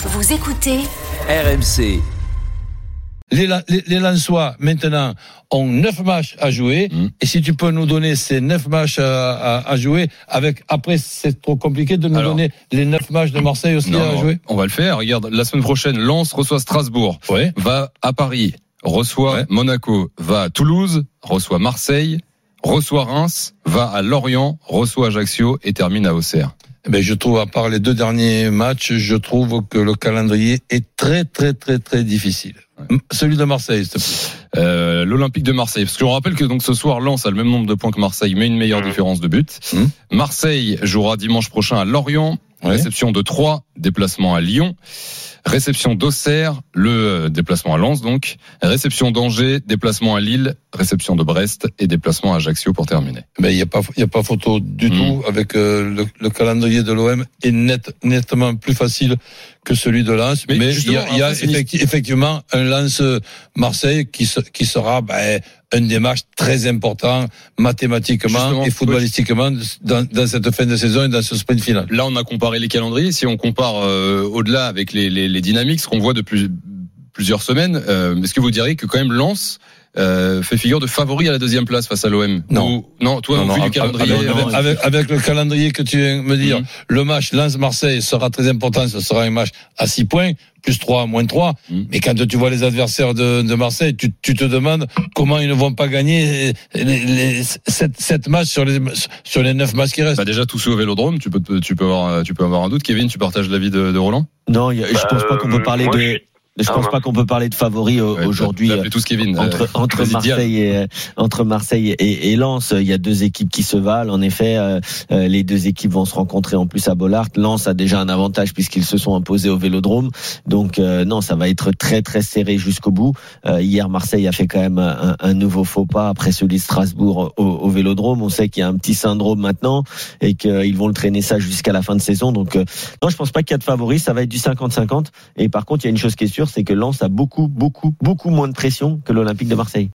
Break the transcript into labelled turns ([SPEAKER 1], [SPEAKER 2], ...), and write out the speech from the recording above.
[SPEAKER 1] Vous écoutez
[SPEAKER 2] RMC.
[SPEAKER 3] Les, les, les Lensois, maintenant, ont neuf matchs à jouer.
[SPEAKER 4] Mm.
[SPEAKER 3] Et si tu peux nous donner ces neuf matchs à, à- à jouer, avec après, c'est trop compliqué de nous
[SPEAKER 4] Alors.
[SPEAKER 3] donner les neuf matchs de Marseille aussi
[SPEAKER 4] Non,
[SPEAKER 3] à
[SPEAKER 4] non,
[SPEAKER 3] jouer.
[SPEAKER 4] on va le faire. Regarde, la semaine prochaine, Lens reçoit Strasbourg,
[SPEAKER 3] Ouais.
[SPEAKER 4] va à Paris, reçoit
[SPEAKER 3] Ouais.
[SPEAKER 4] Monaco, va à Toulouse, reçoit Marseille, reçoit Reims, va à Lorient, reçoit Ajaccio et termine à Auxerre.
[SPEAKER 3] Eh Ben, je trouve, à part les deux derniers matchs, je trouve que le calendrier est très, très, très, très difficile. Celui de Marseille, s'il te plaît.
[SPEAKER 4] Euh, L'Olympique de Marseille. Parce que je rappelle que donc ce soir, Lens a le même nombre de points que Marseille, mais une meilleure différence de but.
[SPEAKER 3] Mhm.
[SPEAKER 4] Marseille jouera dimanche prochain à Lorient.
[SPEAKER 3] Ouais.
[SPEAKER 4] Réception de Troyes, déplacement à Lyon. Réception d'Auxerre, le euh, déplacement à Lens donc. Réception d'Angers, déplacement à Lille. Réception de Brest et déplacement à Ajaccio pour terminer.
[SPEAKER 3] Ben, il n'y a pas, il y a pas photo du
[SPEAKER 4] Mm.
[SPEAKER 3] tout avec euh, le, le calendrier de l'OM est net, nettement plus facile que celui de Lens.
[SPEAKER 4] Mais
[SPEAKER 3] Mais, il y a, y effecti- effectivement un Lens Marseille qui, se- qui sera ben, un des matchs très importants mathématiquement
[SPEAKER 4] Justement,
[SPEAKER 3] et footballistiquement dans, dans cette fin de saison et dans ce sprint final.
[SPEAKER 4] Là, on a comparé les calendriers. Si on compare euh, au-delà avec les, dynamiques, ce qu'on voit depuis plusieurs semaines, euh, est-ce que vous diriez que quand même Lens euh, fait figure de favori à la deuxième place face à l'OM
[SPEAKER 3] Non.
[SPEAKER 4] Ou- non, toi,
[SPEAKER 3] Non,
[SPEAKER 4] au
[SPEAKER 3] non,
[SPEAKER 4] vu du
[SPEAKER 3] avec,
[SPEAKER 4] calendrier.
[SPEAKER 3] avec-
[SPEAKER 4] euh,
[SPEAKER 3] avec- avec- avec le calendrier que tu viens de me dire,
[SPEAKER 4] Mhm.
[SPEAKER 3] le match Lens-Marseille sera très important. Ce sera un match à 6 points, plus 3, moins 3.
[SPEAKER 4] Mhm.
[SPEAKER 3] Mais quand tu vois les adversaires de, de Marseille, tu, tu te demandes comment ils ne vont pas gagner les, les, 7, matchs sur les, sur les 9 matchs qui restent.
[SPEAKER 4] Bah déjà tous au Vélodrome, tu peux tu peux avoir tu peux avoir un doute. Kevin, tu partages l'avis de, de Roland?
[SPEAKER 5] Non, a- je pense pas qu'on peut parler
[SPEAKER 6] Bah, moi,
[SPEAKER 5] de.
[SPEAKER 6] Je
[SPEAKER 5] Je pense
[SPEAKER 6] Ah,
[SPEAKER 5] pas qu'on peut parler de favori euh,
[SPEAKER 4] Ouais,
[SPEAKER 5] aujourd'hui.
[SPEAKER 4] tous Kevin.
[SPEAKER 5] entre
[SPEAKER 4] euh,
[SPEAKER 5] entre
[SPEAKER 4] vas-y, Diane.
[SPEAKER 5] Marseille et euh, entre Marseille et, et Lens, il y a deux équipes qui se valent. En effet, euh, euh, les deux équipes vont se rencontrer en plus à Bollard. Lens a déjà un avantage puisqu'ils se sont imposés au Vélodrome. Donc euh, non, ça va être très très serré jusqu'au bout. Euh, hier, Marseille a fait quand même un, un nouveau faux pas après celui de Strasbourg au, Vélodrome. On sait qu'il y a un petit syndrome maintenant et qu'ils vont le traîner ça jusqu'à la fin de saison. Donc euh, non, je pense pas qu'il y a de favoris. Ça va être du 50-50. Et par contre, il y a une chose qui est sûre, c'est que Lens a beaucoup beaucoup beaucoup moins de pression que l'Olympique de Marseille.